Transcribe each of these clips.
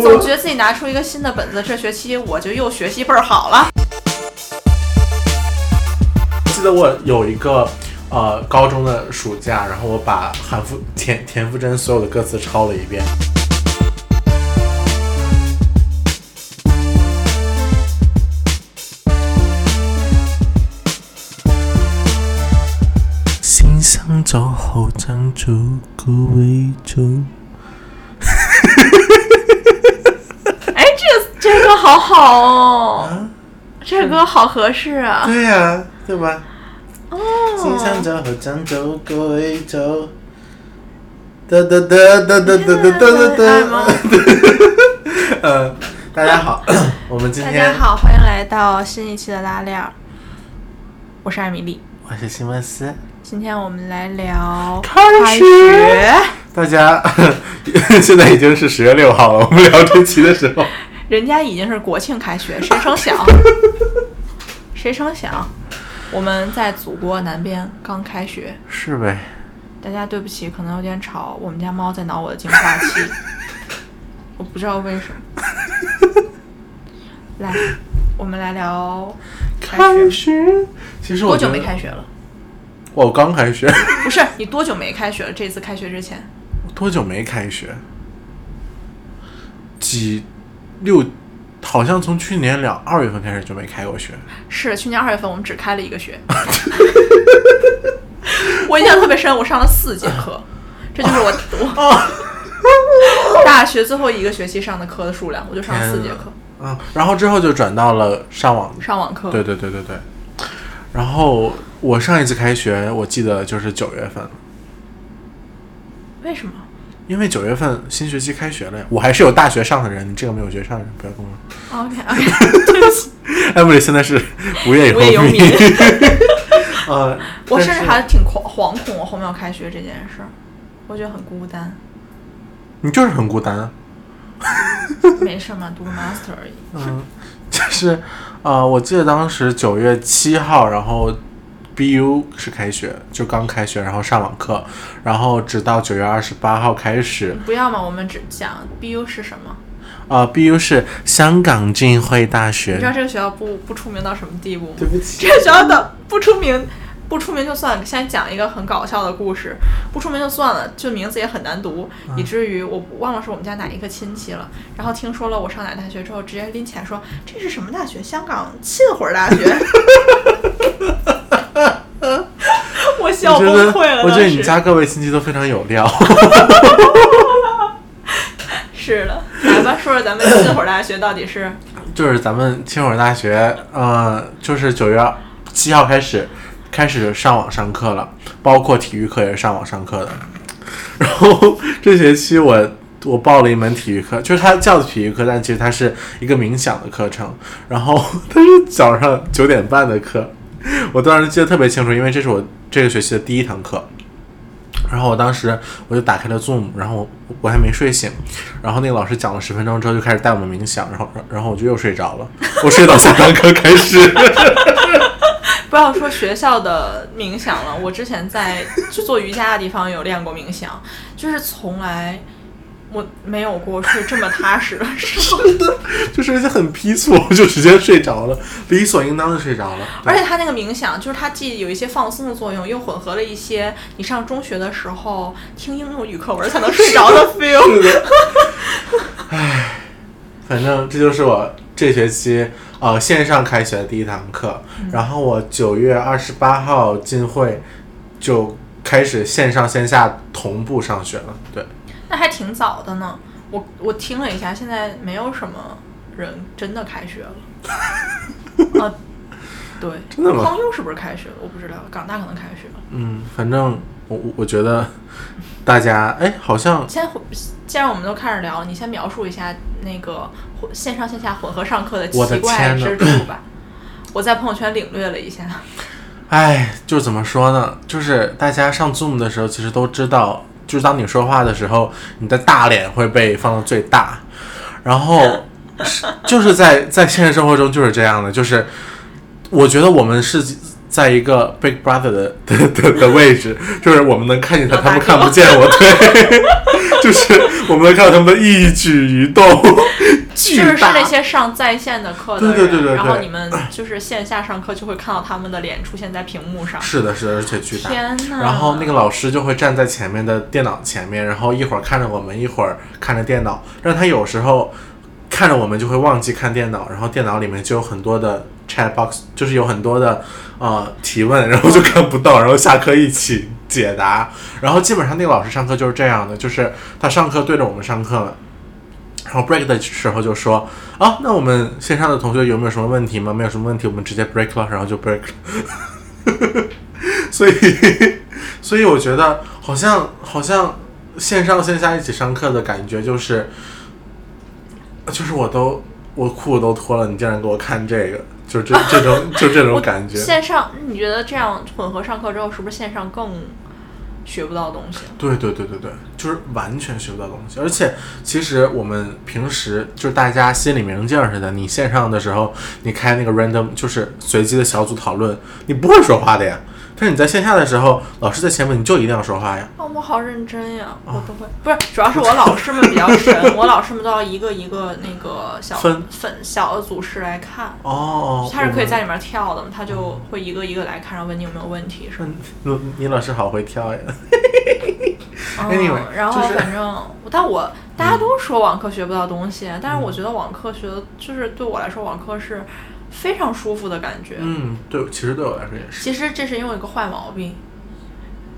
你总觉得自己拿出一个新的本子，这学期我就又学习倍儿好了。记得我有一个呃高中的暑假，然后我把韩复田田馥甄所有的歌词抄了一遍。走后长足够为走。好好哦，这个歌好合适啊。对呀、对吧？哦，心想走后长足够为走。哒哒哒哒哒哒哒哒哒爱吗哒。呃，大家好，我们今天大家好，欢迎来到新一期的拉链儿，我是艾米丽。我是西蒙斯。今天我们来聊开学。大家 现在已经是十月六号了，我们聊这期的时候，人家已经是国庆开学，谁成想？谁成想？我们在祖国南边刚开学，是呗？大家对不起，可能有点吵，我们家猫在挠我的净化器，我不知道为什么。来，我们来聊开学。学，其实我多久没开学了？我刚开学，不是，你多久没开学了？这次开学之前，多久没开学？几六，好像从去年两二月份开始就没开过学。是去年二月份我们只开了一个学。我印象特别深，我上了四节课，这就是我我大学最后一个学期上的课的数量，我就上了四节课，啊，然后之后就转到了上网。上网课。对对对对对。然后我上一次开学，我记得就是九月份，为什么？因为九月份新学期开学了呀。我还是有大学上的人，你这个没有学上的人不要跟我。OK OK，对不起，艾米丽现在是无业游民。呃，我甚至还挺惶惶恐，我后面要开学这件事儿，我觉得很孤单。你就是很孤单啊。没事嘛，读个 master 而已。嗯，就是呃，我记得当时九月七号，然后 BU 是开学，就刚开学，然后上网课，然后直到九月二十八号开始。不要嘛，我们只讲 BU 是什么。呃，BU 是香港浸会大学你知道。这个学校不不出名到什么地步吗？对不起这个学校的不出名，不出名就算了。先讲一个很搞笑的故事，不出名就算了，就名字也很难读，以至于我忘了是我们家哪一个亲戚了。然后听说了我上哪大学之后，直接拎起来说这是什么大学？香港浸会大学。我笑崩我觉得，溃了。我觉得你家各位亲戚都非常有料。是的，来吧，说说咱们浸会大学到底是 就是咱们清华大学，呃，就是九月七号开始开始上网上课了，包括体育课也是上网上课的。然后这学期我我报了一门体育课，就是它叫体育课，但其实它是一个冥想的课程。然后它是早上九点半的课，我当时记得特别清楚，因为这是我这个学期的第一堂课。然后我当时我就打开了 Zoom，然后我我还没睡醒，然后那个老师讲了十分钟之后就开始带我们冥想，然后然后我就又睡着了，我睡到下堂课开始。不要说学校的冥想了，我之前在做瑜伽的地方有练过冥想，就是从来我没有过睡这么踏实的时候。就是而且很批促，我就直接睡着了，理所应当的睡着了。而且他那个冥想，就是它既有一些放松的作用，又混合了一些你上中学的时候听英语课文才能睡着的 feel。是的，唉，反正这就是我这学期呃线上开学的第一堂课，然后我九月二十八号进会就开始线上线下同步上学了。对，那还挺早的呢。我我听了一下，现在没有什么人真的开学了。啊，对，真的吗康优是不是开学了？我不知道，港大可能开学了。嗯，反正我我我觉得大家哎好像先混，既然我们都开始聊，你先描述一下那个混线上线下混合上课的奇怪之处吧。我在朋友圈领略了一下，哎，就怎么说呢？就是大家上 Zoom 的时候，其实都知道，就是当你说话的时候，你的大脸会被放到最大，然后是 就是在在现实生活中就是这样的，就是我觉得我们是在一个 Big Brother 的的的的位置，就是我们能看见他，他们看不见我，对，就是我们能看到他们的一举一动，巨就是是。那些上在线的课的人，对对对对对然后你们就是线下上课就会看到他们的脸出现在屏幕上。是的，是的，而且巨大。天呐！然后那个老师就会站在前面的电脑前面，然后一会儿看着我们，一会儿看着电脑。让他有时候看着我们就会忘记看电脑，然后电脑里面就有很多的 chat box，就是有很多的呃提问，然后就看不到，然后下课一起解答。然后基本上那个老师上课就是这样的，就是他上课对着我们上课了。然后 break 的时候就说啊，那我们线上的同学有没有什么问题吗？没有什么问题，我们直接 break 了，然后就 break 了。所以，所以我觉得好像好像线上线下一起上课的感觉就是，就是我都我裤子都脱了，你竟然给我看这个，就这这种就这种感觉。线上，你觉得这样混合上课之后，是不是线上更学不到东西？对对对对对，就是完全学不到东西。而且其实我们平时就是大家心里明镜似的，你线上的时候，你开那个 random 就是随机的小组讨论，你不会说话的呀。但是你在线下的时候，老师在前面，你就一定要说话呀。哦，我好认真呀，啊我不会。不是，主要是我老师们比较神，我老师们都要一个一个那个小分分小的组室来看。哦，他是可以在里面跳的，他就会一个一个来看，然后问你有没有问题什么。你你老师好会跳呀。的。Anyway，嗯，然后就是反正，但我大家都说网课学不到东西，但是我觉得网课学的，就是对我来说，网课是非常舒服的感觉。嗯，对，其实对我来说也是。其实这是因为我一个坏毛病，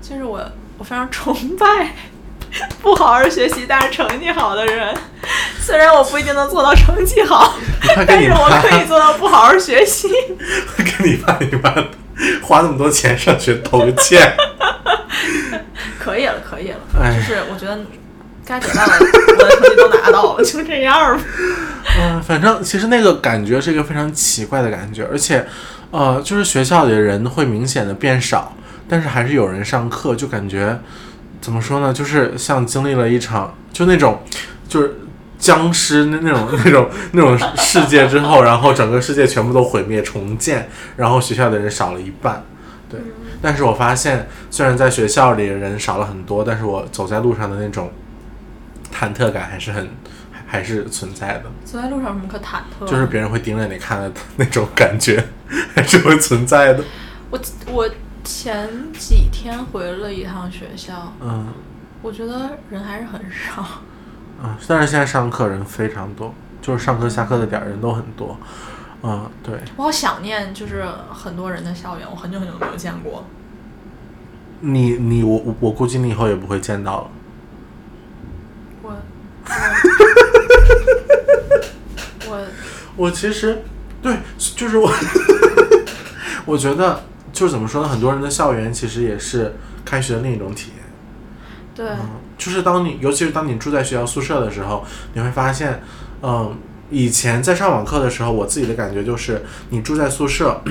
就是我我非常崇拜不好好学习但是成绩好的人。虽然我不一定能做到成绩好，但是我，可以做到不好好学习。跟你爸你妈花那么多钱上学投个歉。可以了，可以了，哎就是我觉得该得到的我的成绩都拿到了，就这样吧。嗯，反正其实那个感觉是一个非常奇怪的感觉，而且，呃，就是学校里的人会明显的变少，但是还是有人上课，就感觉怎么说呢，就是像经历了一场就那种就是僵尸那那种那种那种世界之后，然后整个世界全部都毁灭重建，然后学校的人少了一半。对，但是我发现，虽然在学校里人少了很多，但是我走在路上的那种忐忑感还是很还还是存在的。走在路上有什么可忐忑？就是别人会盯着你看的 那种感觉，还是会存在的。我我前几天回了一趟学校，嗯我觉得人还是很少。嗯，但是现在上课人非常多，就是上课下课的点儿人都很多。嗯，对，我好想念，就是很多人的校园，我很久很久没有见过。你你我我我估计你以后也不会见到了。我我我我其实对，就是我，我觉得就是怎么说呢，很多人的校园其实也是开学的另一种体验。对嗯，就是当你，尤其是当你住在学校宿舍的时候，你会发现，嗯，以前在上网课的时候，我自己的感觉就是，你住在宿舍，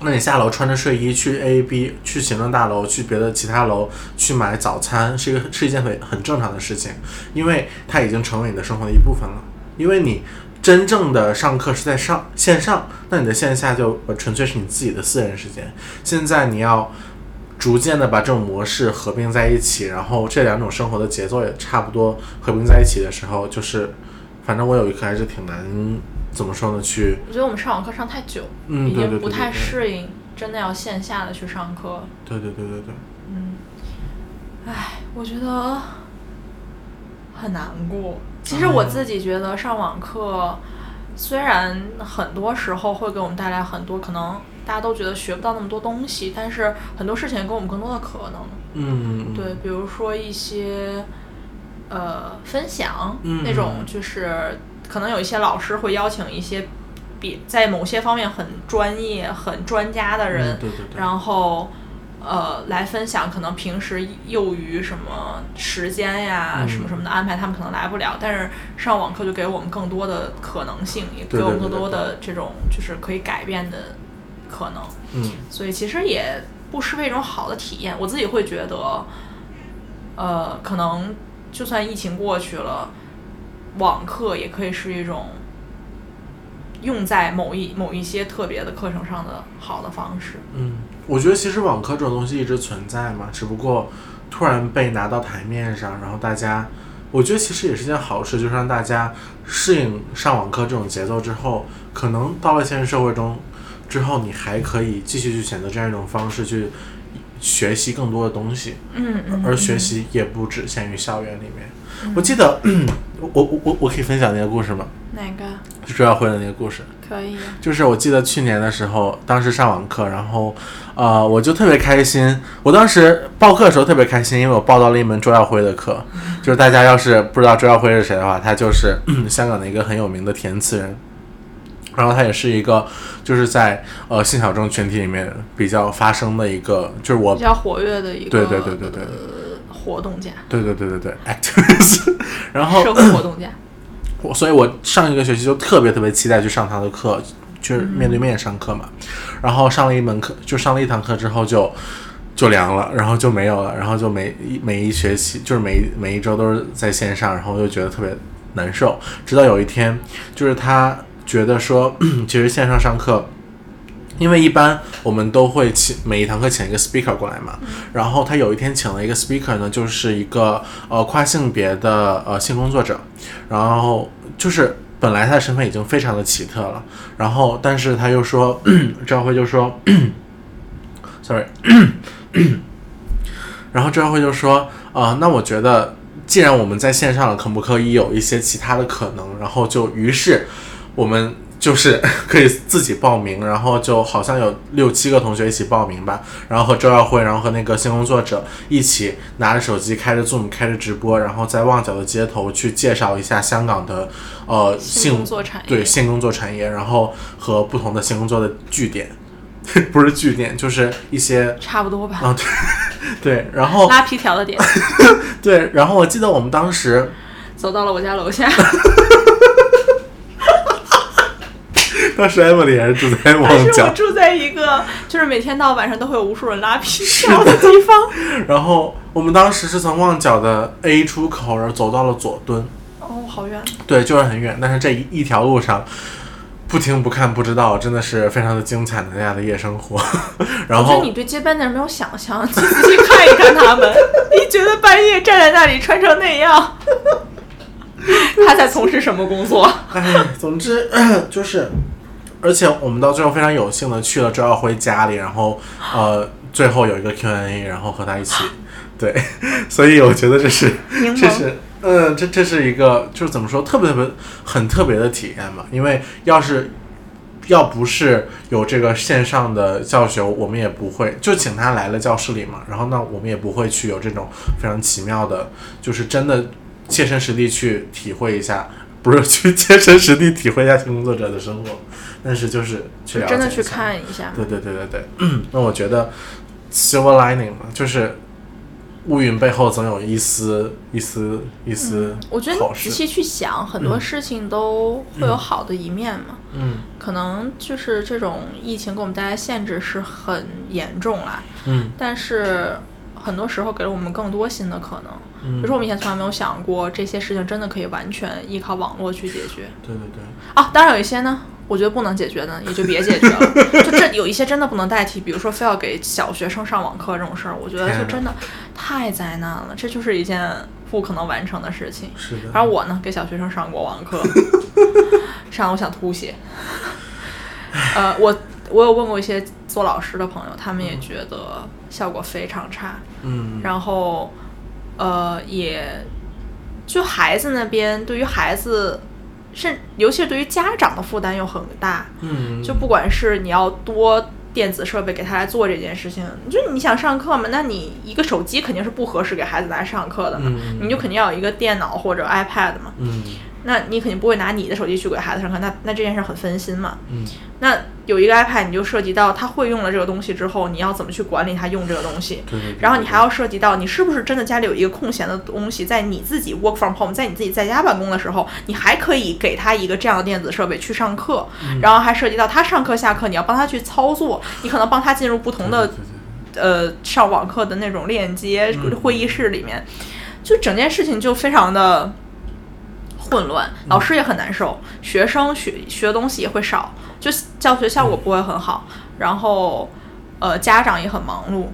那你下楼穿着睡衣去 A、B 去行政大楼，去别的其他楼去买早餐，是一个是一件很很正常的事情，因为它已经成为你的生活的一部分了。因为你真正的上课是在上线上，那你的线下就纯粹是你自己的私人时间。现在你要逐渐的把这种模式合并在一起，然后这两种生活的节奏也差不多合并在一起的时候，就是反正我有一刻还是挺难怎么说呢，去我觉得我们上网课上太久，已嗯对对对经不太适应，真的要线下的去上课。对对对对对，嗯，唉，我觉得很难过。其实我自己觉得上网课，虽然很多时候会给我们带来很多可能大家都觉得学不到那么多东西，但是很多事情也给我们更多的可能。嗯，对，比如说一些呃分享、嗯那种，就是可能有一些老师会邀请一些比在某些方面很专业、很专家的人，嗯对对对然后呃来分享可能平时由于什么时间呀、嗯什么什么的安排，他们可能来不了，但是上网课就给我们更多的可能性，也给我们更多的这种就是可以改变的可能。嗯所以其实也不失为一种好的体验。我自己会觉得，呃，可能就算疫情过去了，网课也可以是一种用在某一某一些特别的课程上的好的方式。嗯，我觉得其实网课这种东西一直存在嘛，只不过突然被拿到台面上，然后大家，我觉得其实也是件好事，就是让大家适应上网课这种节奏之后，可能到了现实社会中之后，你还可以继续去选择这样一种方式去学习更多的东西，嗯嗯，而学习也不只限于校园里面。我记得我我我我可以分享那个故事吗？哪个就周耀辉的那个故事。可以？就是我记得去年的时候，当时上网课，然后，呃，我就特别开心。我当时报课的时候特别开心，因为我报到了一门周耀辉的课。就是大家要是不知道周耀辉是谁的话，他就是 香港的一个很有名的填词人，然后他也是一个就是在呃性小众群体里面比较发声的一个，就是我比较活跃的一个，对对对对对呃，活动家，对对对对对 activist，然后社会活动家。我所以，我上一个学期就特别特别期待去上他的课，就是面对面上课嘛。然后上了一门课，就上了一堂课之后就就凉了，然后就没有了，然后就每一每一学期就是每一每一周都是在线上，然后就觉得特别难受。直到有一天，就是他觉得说，其实线上上课。因为一般我们都会请每一堂课请一个 speaker 过来嘛，然后他有一天请了一个 speaker 呢，就是一个呃跨性别的呃性工作者，然后就是本来他的身份已经非常的奇特了，然后但是他又说，赵辉就说，sorry，然后赵辉就说，啊，那我觉得既然我们在线上了，可不可以有一些其他的可能？然后就于是我们。就是 可以自己报名，然后就好像有六七个同学一起报名吧，然后和周耀辉，然后和那个性工作者一起拿着手机开着 Zoom 开着直播，然后在旺角的街头去介绍一下香港的呃性工作产业，对性工作产业，然后和不同的性工作的据点，不是据点，就是一些差不多吧，啊对 对，然后拉皮条的点，对，然后我记得我们当时走到了我家楼下。当时 Emily 也是住在旺角，我住在一个就是每天到晚上都会有无数人拉皮条的地方。然后我们当时是从旺角的 A 出口，然后走到了佐敦。哦，好远。对，就是很远。但是这一一条路上，不听不看不知道，真的是非常的精彩的那样的夜生活。然后，我觉得你对接班的人没有想象，你仔细看一看他们，你觉得半夜站在那里穿成那样，他在从事什么工作？哎，总之 就是。而且我们到最后非常有幸的去了周耀辉家里，然后呃，最后有一个 Q&A，然后和他一起，对，所以我觉得这是这是嗯，这这是一个就是怎么说特别特别很特别的体验嘛。因为要是要不是有这个线上的教学，我们也不会就请他来了教室里嘛。然后那我们也不会去有这种非常奇妙的，就是真的切身实地去体会一下，不是 去切身实地体会一下性工作者的生活。但是就是去真的去看一下，对对对对对。那我觉得 silver lining 嘛，就是乌云背后总有一丝一丝一丝。我觉得你仔细去想，很多事情都会有好的一面嘛。嗯。可能就是这种疫情给我们带来限制是很严重啦。嗯。但是很多时候给了我们更多新的可能。嗯。比如说我们以前从来没有想过这些事情真的可以完全依靠网络去解决。对对对。啊，当然有一些呢。我觉得不能解决的，也就别解决了。就这有一些真的不能代替，比如说非要给小学生上网课这种事儿，我觉得就真的太灾难了。这就是一件不可能完成的事情。是的。反正我呢，给小学生上过网课，上我想吐血。呃，我我有问过一些做老师的朋友，他们也觉得效果非常差。嗯。然后，呃，也就孩子那边，对于孩子。甚，尤其是对于家长的负担又很大。嗯，就不管是你要多电子设备给他来做这件事情，就你想上课嘛，那你一个手机肯定是不合适给孩子来上课的嘛，你就肯定要有一个电脑或者 iPad 嘛。嗯。那你肯定不会拿你的手机去给孩子上课，那那这件事很分心嘛。嗯。那有一个 iPad，你就涉及到他会用了这个东西之后，你要怎么去管理他用这个东西？对对。然后你还要涉及到你是不是真的家里有一个空闲的东西，在你自己 work from home，在你自己在家办公的时候，你还可以给他一个这样的电子设备去上课。然后还涉及到他上课下课，你要帮他去操作，你可能帮他进入不同的呃上网课的那种链接会议室里面，就整件事情就非常的。混乱，老师也很难受，学生学学的东西也会少，就教学效果不会很好，然后呃家长也很忙碌，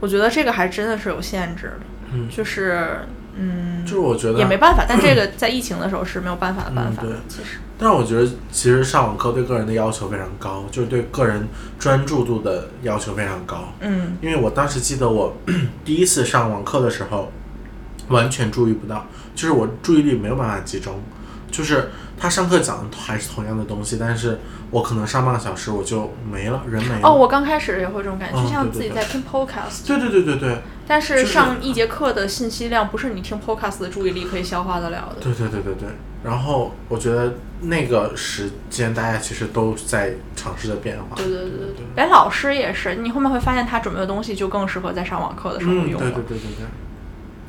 我觉得这个还真的是有限制的，嗯。就是嗯，就是我觉得也没办法，但这个在疫情的时候是没有办法的办法嗯对，其实。但是我觉得其实上网课对个人的要求非常高，就是对个人专注度的要求非常高。嗯。因为我当时记得我 第一次上网课的时候，完全注意不到，就是我注意力没有办法集中，就是他上课讲的还是同样的东西，但是我可能上半个小时我就没了，人没了。哦，我刚开始也会这种感觉，嗯就像自己在听 podcast，对对对对对但是是上一节课的信息量不是你听 podcast 的注意力可以消化得了的。对对对对对。然后我觉得那个时间大家其实都在尝试着变化。对对对对对，连老师也是，你后面会发现他准备的东西就更适合在上网课的时候嗯，用了。对对对对对。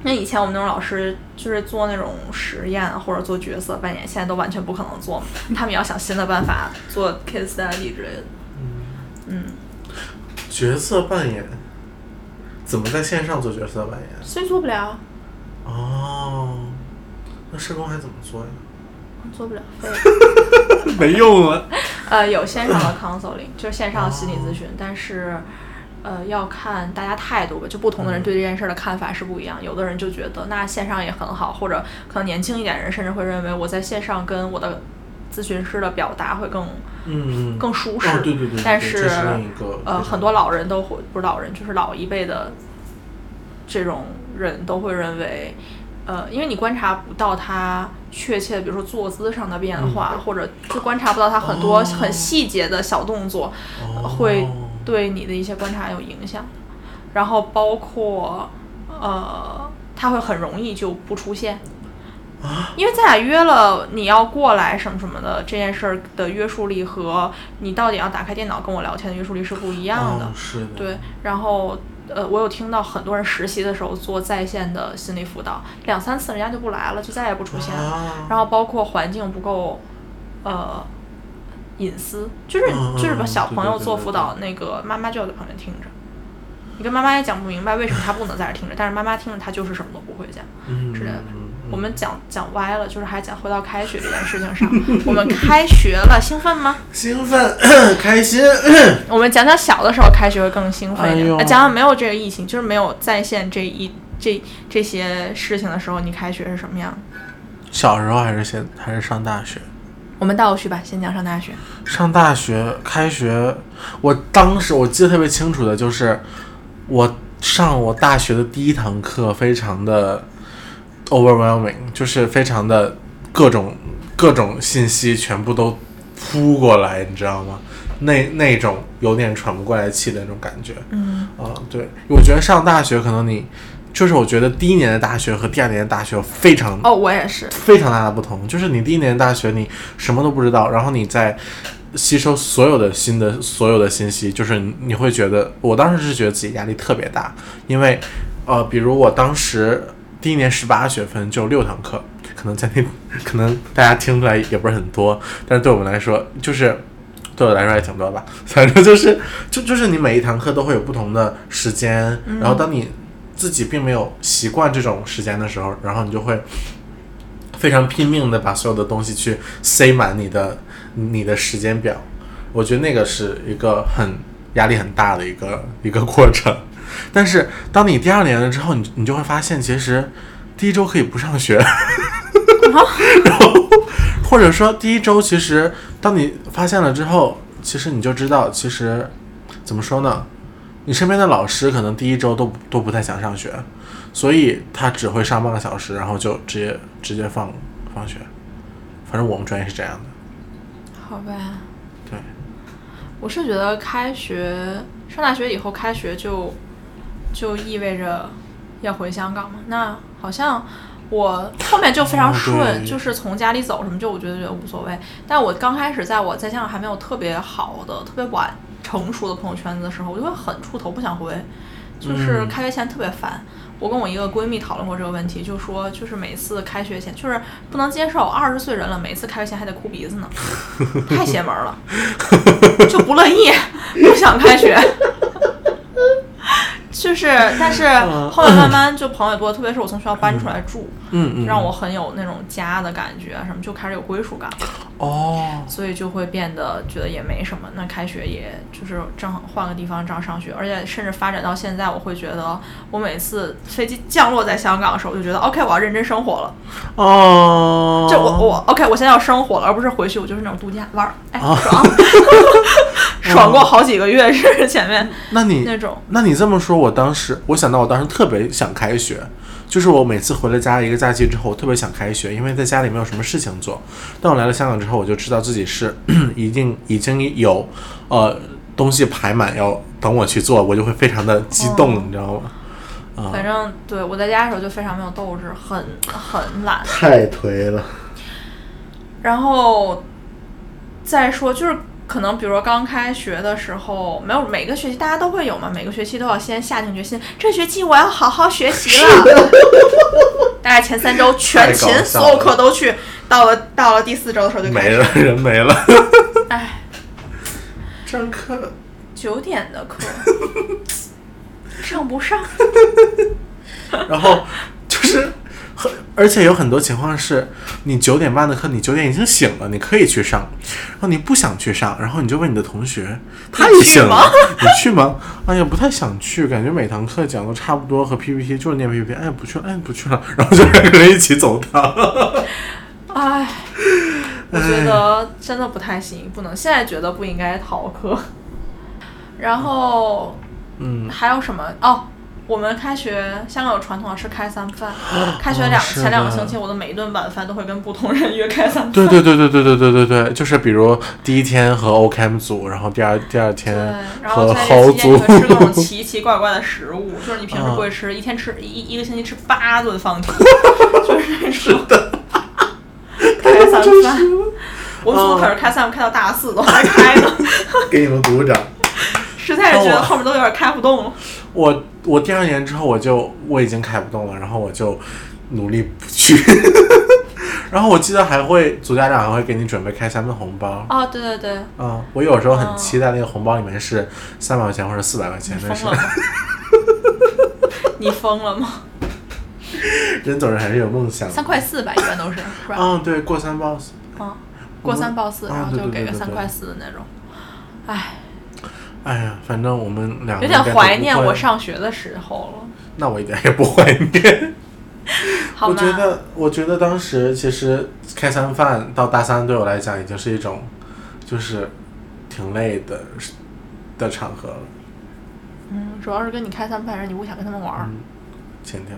那以前我们那种老师就是做那种实验或者做角色扮演，现在都完全不可能做，他们也要想新的办法做 case study 之类的。嗯，角色扮演，怎么在线上做角色扮演？所以做不了，哦，那社工还怎么做呀？做不了，废。没用了。呃，有线上的 counseling，就是线上的心理咨询，但是。呃，要看大家态度吧，就不同的人对这件事儿的看法是不一样。有的人就觉得那线上也很好，或者可能年轻一点人甚至会认为我在线上跟我的咨询师的表达会更嗯，更舒适。哦，对对对对但是呃，很多老人都会不是老人，就是老一辈的这种人都会认为，呃，因为你观察不到他确切，比如说坐姿上的变化，或者就观察不到他很多哦很细节的小动作，哦会对你的一些观察有影响。然后包括呃，他会很容易就不出现。啊因为咱俩约了你要过来什么什么的这件事儿的约束力和你到底要打开电脑跟我聊天的约束力是不一样的。哦、是的，对，然后呃，我有听到很多人实习的时候做在线的心理辅导，两三次人家就不来了，就再也不出现了。啊、然后包括环境不够，呃，隐私，就是嗯就是把小朋友做辅导，那个妈妈就要在旁边听着。你跟妈妈也讲不明白为什么她不能在这儿听着，但是妈妈听着她就是什么都不会讲。嗯之类的我们讲讲歪了，就是还讲回到开学这件事情上。我们开学了，兴奋吗？兴奋 开心，我们讲讲小的时候开学会更兴奋一点，讲讲没有这个疫情，就是没有在线这一这这些事情的时候，你开学是什么样？小时候还是先还是上大学？我们倒序吧，先讲上大学。上大学开学，我当时我记得特别清楚的就是，我上我大学的第一堂课非常的 overwhelming，就是非常的各种各种信息全部都扑过来，你知道吗？那那种有点喘不过来气的那种感觉。嗯啊，对，我觉得上大学可能你，就是我觉得第一年的大学和第二年的大学非常哦，我也是。非常大的不同，就是你第一年大学你什么都不知道，然后你在吸收所有的新的所有的信息，就是你你会觉得，我当时是觉得自己压力特别大，因为呃，比如我当时第一年十八学分就六堂课，可能在那 可能大家听出来也不是很多，但是对我们来说就是。对我来说也挺多吧，反正就是，就就是你每一堂课都会有不同的时间，然后当你自己并没有习惯这种时间的时候，然后你就会非常拼命的把所有的东西去塞满你的你的时间表。我觉得那个是一个很压力很大的一个一个过程。但是当你第二年了之后，你你就会发现，其实第一周可以不上学，然后或者说第一周其实当你发现了之后，其实你就知道，其实怎么说呢？你身边的老师可能第一周都都不太想上学，所以他只会上半个小时，然后就直接直接放放学。反正我们专业是这样的。好吧。对，我是觉得开学上大学以后开学就就意味着要回香港嘛，那好像我后面就非常哦顺，对就是从家里走什么就我觉得觉得无所谓。但我刚开始在我在香港还没有特别好的、特别晚成熟的朋友圈子的时候，我就会很怵头，不想回，就是嗯开学前特别烦。我跟我一个闺蜜讨论过这个问题，就说就是每次开学前就是不能接受，二十岁人了，每次开学前还得哭鼻子呢，太邪门了，就不乐意，不想开学。就是，但是后来慢慢就朋友多，特别是我从学校搬出来住，嗯嗯，让我很有那种家的感觉啊，什么就开始有归属感。了，哦，所以就会变得觉得也没什么。那开学也就是正好换个地方正好上学，而且甚至发展到现在，我会觉得我每次飞机降落在香港的时候，我就觉得 OK，我要认真生活了。哦，就我我 OK，我现在要生活了，而不是回去我就是那种度假玩儿，哎，哦。爽，爽过好几个月是前面那你那种。那你这么说，我当时我想到我当时特别想开学，就是我每次回了家一个假期之后，我特别想开学，因为在家里没有什么事情做。但我来了香港之后，我就知道自己是 一定已经有呃东西排满要等我去做，我就会非常的激动，哦你知道吗？啊、反正对我在家的时候就非常没有斗志，很很懒。太颓了。然后再说就是可能比如说刚开学的时候，没有每个学期大家都会有嘛，每个学期都要先下定决心，这学期我要好好学习了。大概前三周全勤所有课都去，到了到了第四周的时候就，没了，人没了。哎，上课九点的课 上不上？然后就是很，而且有很多情况是，你九点半的课，你九点已经醒了，你可以去上，然后你不想去上，然后你就问你的同学，他也醒了，你去吗？哎呀，不太想去，感觉每堂课讲的差不多，和 PPT 就是念 PPT，哎，不去了，哎，不去了，然后就两个人一起走堂。哎，我觉得真的不太行，不能。现在觉得不应该逃课。然后嗯，还有什么？哦，我们开学，香港有传统是开三饭。开学两、哦前两个星期，我的每一顿晚饭都会跟不同人约开三饭。对对对对对对对对对，就是比如第一天和 OCAM 组，然后第二第二对天，然后和在这期吃各种。奇奇怪怪的食物，就是你平时嗯不会吃，一天吃一一个星期吃八顿放题，就是那种。开三饭，我们组可是开三饭开到大四都还开呢，给你们鼓掌。实在是觉得后面都有点开不动了。我我第二年之后我就我已经开不动了，然后我就努力不去。然后我记得还会组家长还会给你准备开箱的红包。哦，对对对，嗯，我有时候很哦期待那个红包里面是三百块钱或者四百块钱，但是？你疯了吗？人总是还是有梦想的。三块四吧，一般都是，是？嗯，对，过三 boss。嗯，过三报四，啊然后就给个三块四的那种。唉，哎呀，反正我们两个有点怀念我。上学的时候了。那我一点也不怀念。好？我觉得，我觉得当时其实开三饭到大三对我来讲已经是一种，就是挺累的的场合了。嗯，主要是跟你开三饭，人你不想跟他们玩儿。嗯，剪掉，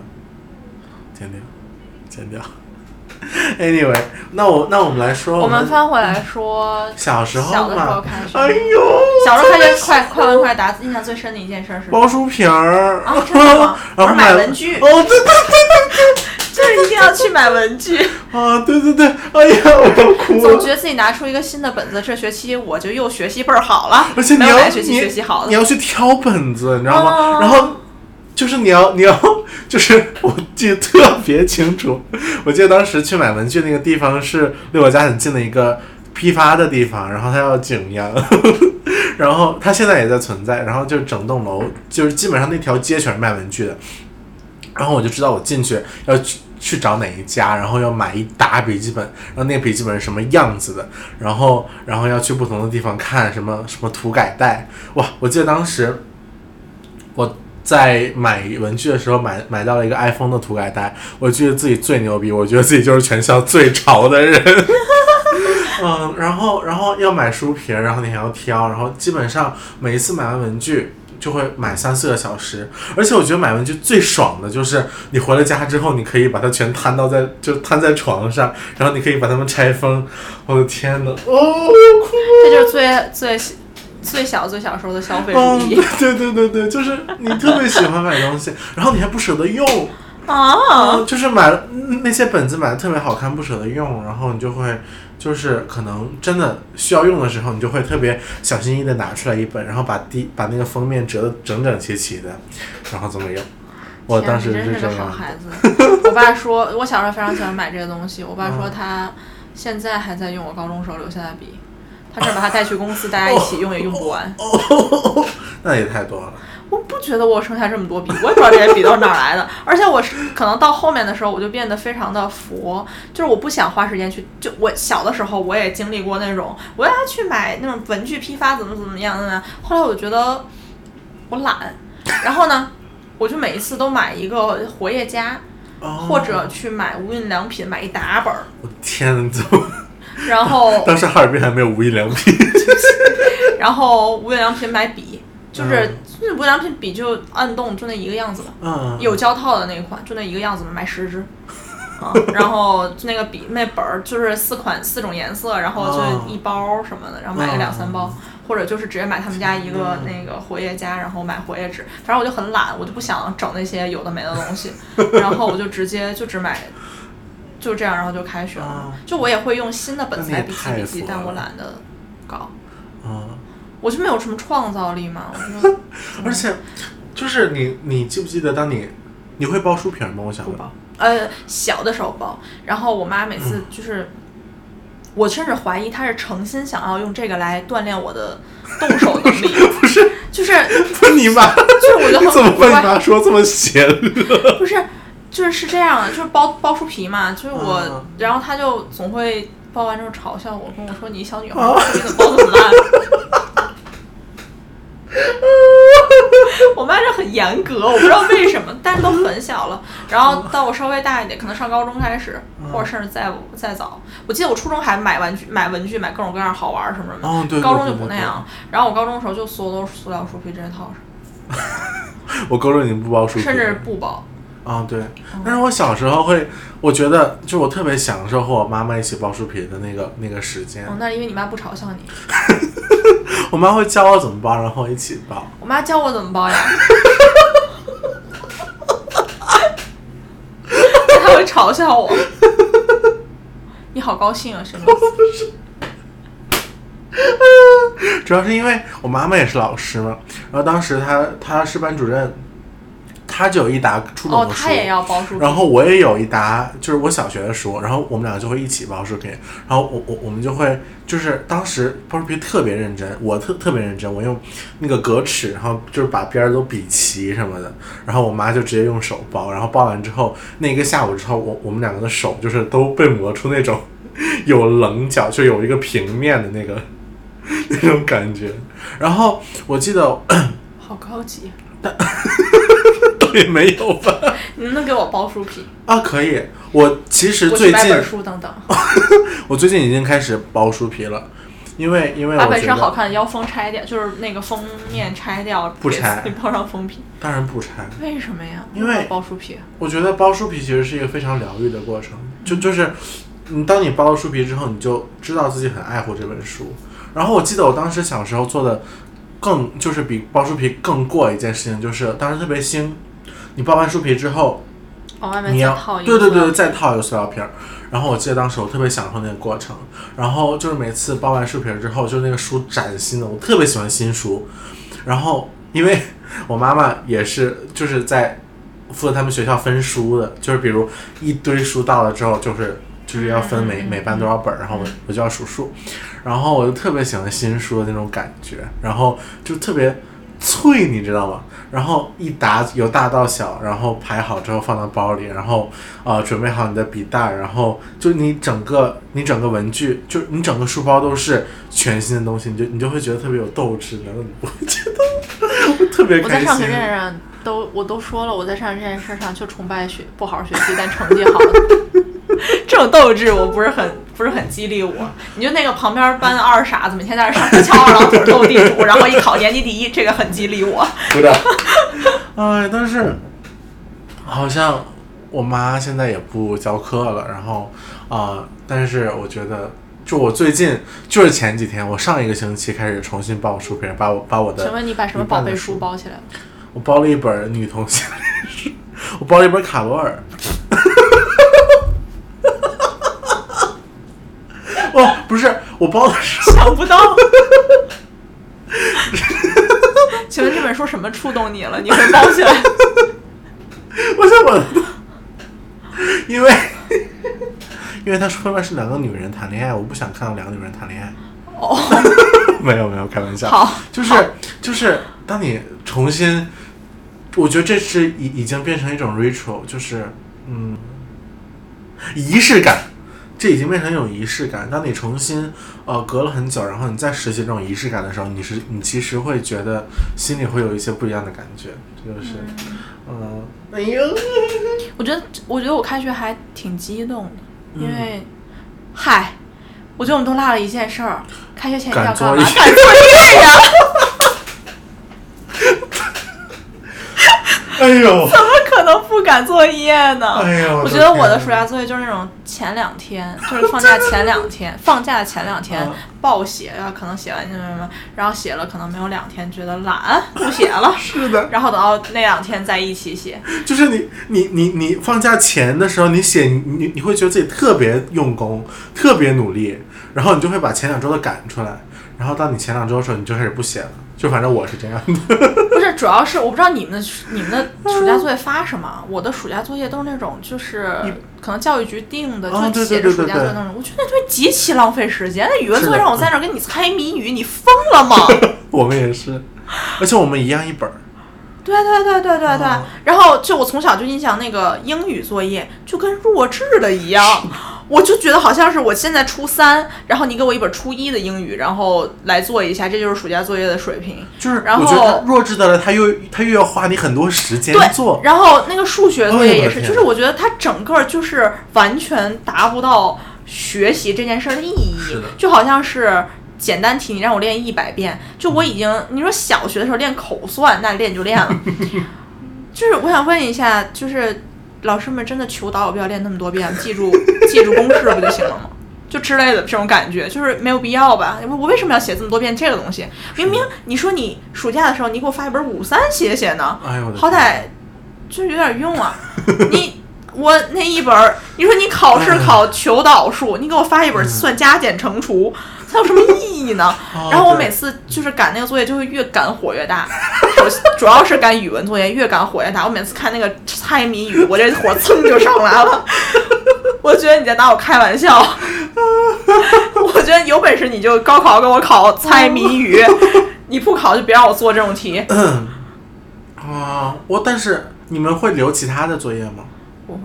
剪掉，剪掉。Anyway，那我那我们来说，我们们翻回来说，小时候小的时候嘛，开始，哎呦，小时候开学快快问快答，印象最深的一件事是，包书皮儿，然后买文具哦，对对对就是一定要去买文具。啊，对对对，哎呀，我都哭了。总觉得自己拿出一个新的本子，这学期我就又学习倍儿好了，而且你要学期你学习好了。你要去挑本子，你知道吗？哦然后就是你要你要就是我记得特别清楚，我记得当时去买文具那个地方是离我家很近的一个批发的地方，然后它叫景阳，然后它现在也在存在，然后就整栋楼就是基本上那条街全是卖文具的，然后我就知道我进去要去。去找哪一家，然后要买一沓笔记本，然后那个笔记本是什么样子的，然后然后要去不同的地方看什么什么涂改带，哇！我记得当时我在买文具的时候买买到了一个 iPhone 的涂改带，我觉得自己最牛逼，我觉得自己就是全校最潮的人。嗯，然后然后要买书皮儿，然后你还要挑，然后基本上每一次买完文具。就会买三四个小时，而且我觉得买文具最爽的就是你回了家之后，你可以把它全摊到在就摊在床上，然后你可以把它们拆封。我的天呐，哦，这就是最最最小最小时候的消费主嗯，义对 对对对，就是你特别喜欢买东西，然后你还不舍得用，啊！嗯，就是买那些本子买的特别好看，不舍得用，然后你就会就是可能真的需要用的时候，你就会特别小心翼翼的拿出来一本，然后把第把那个封面折得整整齐齐的，然后怎么用？我当时真是。个好孩子。我爸说，我小时候非常喜欢买这个东西。我爸说嗯他现在还在用我高中时候留下的笔，他是把它带去公司，大家一起用也用不完。哦，那也太多了。我不觉得我剩下这么多笔，我也不知道这些笔都是哪儿来的。而且我是可能到后面的时候，我就变得非常的佛，就是我不想花时间去。就我小的时候，我也经历过那种我要去买那种文具批发，怎么怎么样的呢。后来我觉得我懒，然后呢，我就每一次都买一个活页夹，哦或者去买无印良品买一大本儿，我天呐，怎么？然后 当时哈尔滨还没有无印良品。然后无印良品买笔，就是就是无印良品笔就按动就那一个样子嘛。嗯，有胶套的那一款，就那一个样子嘛，买十支。啊，然后就那个笔那本儿就是四款四种颜色，然后就一包什么的，然后买个两三包，或者就是直接买他们家一个那个活页夹，然后买活页纸。反正我就很懒，我就不想整那些有的没的东西，然后我就直接就只买，就这样，然后就开学了。啊。就我也会用新的本子来笔记笔记，但我懒得搞，嗯，我就没有什么创造力嘛。而且就是你，你记不记得当你你会包书皮儿吗？我想包，呃，小的时候包，然后我妈每次就是，我甚至怀疑她是诚心想要用这个来锻炼我的动手能力，不是，就是不是你妈，就是我就你怎么被你妈说这么邪恶？不是，就是是这样的，就是包包书皮嘛，就是我，嗯然后他就总会包完之后嘲笑我，跟我说你小女孩啊儿，你怎么包这么烂？我妈就很严格，我不知道为什么，但是都很小了。然后到我稍微大一点，可能上高中开始，或者甚至再再早。我记得我初中还买玩具、买文具、买各种各样好玩儿什么什么的。哦对对高中就不那样。然后我高中的时候就所有都是塑料书皮直接套上，我高中已经不包书皮了，甚至不包。啊、对，但是我小时候会，我觉得就我特别享受和我妈妈一起包书皮的那个那个时间。哦，那是因为你妈不嘲笑你。我妈会教我怎么包，然后一起包。我妈教我怎么包呀。她会嘲笑我。你好高兴啊，什么意思？主要是因为我妈妈也是老师嘛，然后当时她她是班主任，她就有一沓初中哦，的书，她也要包书。然后我也有一沓，就是我小学的书，然后我们两个就会一起包书皮，然后我我我们就会就是当时包书皮特别认真，我特特别认真，我用那个格尺，然后就是把边儿都比齐什么的，然后我妈就直接用手包，然后包完之后那一个下午之后，我我们两个的手就是都被磨出那种有棱角，就有一个平面的那个 那种感觉，然后我记得好高级，倒 也没有吧。你能不能给我包书皮？啊，可以。我其实最近去买本书等等，我最近已经开始包书皮了，因为因为把本身好看的腰封拆掉，就是那个封面拆掉，不拆包上封皮。当然不拆，为什么呀？因为包书皮。我觉得包书皮其实是一个非常疗愈的过程，就就是，你，当你包了书皮之后，你就知道自己很爱护这本书。然后我记得我当时小时候做的更就是比包书皮更过一件事情，就是当时特别兴，你包完书皮之后，往外面你要套一。对对对，再套一个塑料瓶儿。然后我记得当时我特别享受那个过程，然后就是每次包完书皮儿之后，就那个书崭新的，我特别喜欢新书。然后因为我妈妈也是就是在负责他们学校分书的，就是比如一堆书到了之后，就是就是要分每每班多少本儿，然后我我就要数数，然后我就特别喜欢新书的那种感觉，然后就特别脆，你知道吗？然后一沓由大到小，然后排好之后放到包里，然后呃准备好你的笔袋，然后就你整个你整个文具，就你整个书包都是全新的东西，你就你就会觉得特别有斗志，难道你不会觉得 我特别开心？我在上学这件事上都我都说了，我在上学这件事上就崇拜学不好好学习，但成绩好的。这种斗志我不是很不是很激励我。你就那个旁边班的二傻子，每天在那上课翘二郎腿斗地主，然后一考年级第一，这个很激励我。哎，但是好像我妈现在也不教课了，然后啊、呃但是我觉得。就我最近就是前几天，我上一个星期开始重新包书皮，把我把我的请问你把什么宝贝书包起来了？我包了一本女同性恋书，我包了一本卡罗尔。哦，不是，我包的是想不到。请问这本书什么触动你了？你会包起来？我想我，因为 因为他说的是两个女人谈恋爱，我不想看到两个女人谈恋爱。哦，没有没有，开玩笑。好，就是就是，当你重新，我觉得这是已已经变成一种 ritual，就是嗯，仪式感，这已经变成一种仪式感。当你重新呃隔了很久，然后你再实习这种仪式感的时候，你是你其实会觉得心里会有一些不一样的感觉，这就是嗯，哎呦，我觉得我觉得我开学还挺激动的，嗯因为，嗨，我觉得我们都落了一件事儿，开学前一定要干嘛？赶作业赶作业呀！哎呦，怎么可能不赶作业呢？哎呦，我觉得我的暑假作业就是那种前两天，就是放假前两天，放假的前两天嗯 暴写，然后可能写完什么什么，然后写了可能没有两天，觉得懒不写了，是的，然后等到那两天再一起写。就是你你你你放假前的时候，你写你你你会觉得自己特别用功，特别努力，然后你就会把前两周的赶出来，然后到你前两周的时候，你就开始不写了。就反正我是这样的，不是，主要是我不知道你们的你们的暑假作业发什么，我的暑假作业都是那种就是可能教育局定的，哦就写着暑假作业那种，我觉得那东西极其浪费时间。那语文作业让我在那儿给你猜谜语，你疯了吗？我们也是，而且我们一样一本儿。对对对对对对哦。然后就我从小就印象那个英语作业就跟弱智的一样，我就觉得好像是我现在初三，然后你给我一本初一的英语，然后来做一下，这就是暑假作业的水平。就是然后我觉得弱智的了，他又他又要花你很多时间对做，，然后那个数学作业也是，就是我觉得他整个就是完全达不到学习这件事儿的意义就好像是。简单题你让我练一百遍，就我已经你说小学的时候练口算，那练就练了。就是我想问一下，就是老师们真的求导有必要练那么多遍，记住记住公式不就行了吗？就之类的这种感觉，就是没有必要吧？我为什么要写这么多遍这个东西？明明你说你暑假的时候你给我发一本五三写写呢，哎呦好歹就是有点用啊！你我那一本儿，你说你考试考求导数，你给我发一本算加减乘除，它有什么意义呢？哦然后我每次就是赶那个作业，就会越赶火越大。主要是赶语文作业，越赶火越大。我每次看那个猜谜语，我这火蹭就上来了。我觉得你在拿我开玩笑。我觉得有本事你就高考给我考猜谜语，你不考就别让我做这种题。啊，我但是你们会留其他的作业吗？不会，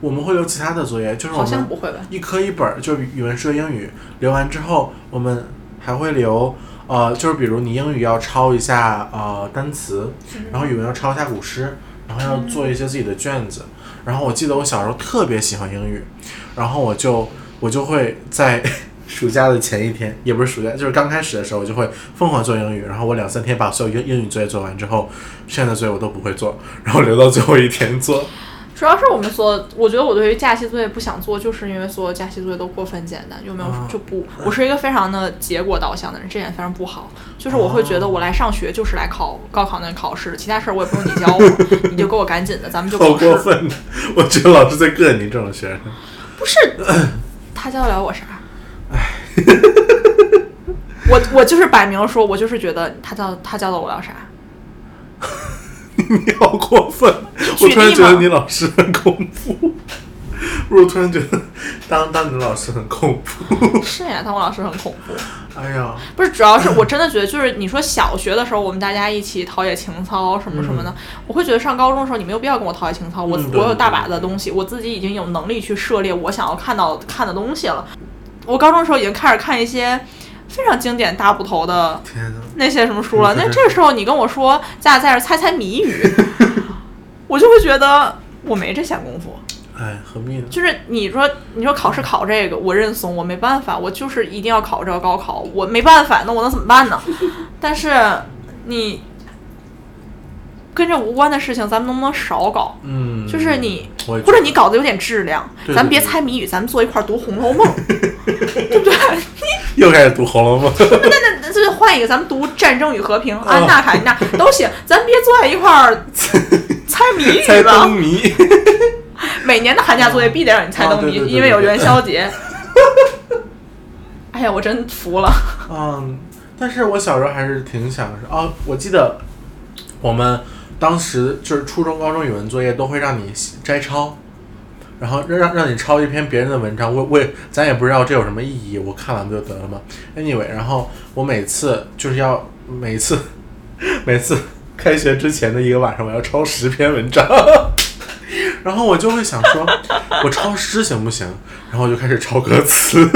我们会留其他的作业，就是我们？一科一本儿，就是语文、数学、英语，留完之后，我们还会留，呃，就是比如你英语要抄一下呃单词，然后语文要抄一下古诗，然后要做一些自己的卷子。然后我记得我小时候特别喜欢英语，然后我就我就会在 暑假的前一天，也不是暑假，就是刚开始的时候，我就会疯狂做英语。然后我两三天把所有英英语作业做完之后，剩下的作业我都不会做，然后留到最后一天做。主要是我们所，我觉得我对于假期作业不想做，就是因为所有假期作业都过分简单，就没有、啊就不，我是一个非常的结果导向的人，这点非常不好。就是我会觉得我来上学就是来考高考那考试，其他事儿我也不用你教我，你就给我赶紧的，咱们就好考试过。分！我觉得老师最膈应你这种学生。不是，他教得了我啥？我我就是摆明了说，我就是觉得他教他教的我要啥？你好过分！我突然觉得你老师很恐怖。我突然觉得当当你的老师很恐怖。是呀，当我老师很恐怖。哎呀，不是，主要是我真的觉得，就是你说小学的时候，我们大家一起陶冶情操什么什么的，我会觉得上高中的时候，你没有必要跟我陶冶情操。我、嗯我有大把的东西，我自己已经有能力去涉猎我想要看到看的东西了。我高中的时候已经开始看一些非常经典大部头的！那些什么书了。嗯那这个时候你跟我说咱俩在这猜猜谜语，我就会觉得我没这闲工夫。哎，何必呢？就是你说你说考试考这个，我认怂，我没办法，我就是一定要考这个高考，我没办法，那我能怎么办呢？但是你跟这无关的事情，咱们能不能少搞？嗯，就是你或者你搞得有点质量，对对咱别猜谜语，咱们坐一块儿读《红楼梦》，对不对？又开始读《红楼梦》那那那就换一个，咱们读《战争与和平》哦安娜卡尼娜都行，咱别坐在一块儿猜谜猜语吧灯。谜。每年的寒假作业必得让你猜灯谜，因为有元宵节。哎呀，我真服了。嗯，但是我小时候还是挺想哦，我记得我们当时就是初中、高中语文作业都会让你摘抄，然后让让让你抄一篇别人的文章，我我也咱也不知道这有什么意义，我看完不就得了吗？Anyway，然后我每次就是要每次 每次开学之前的一个晚上，我要抄十篇文章，然后我就会想说，我抄诗行不行？然后我就开始抄歌词，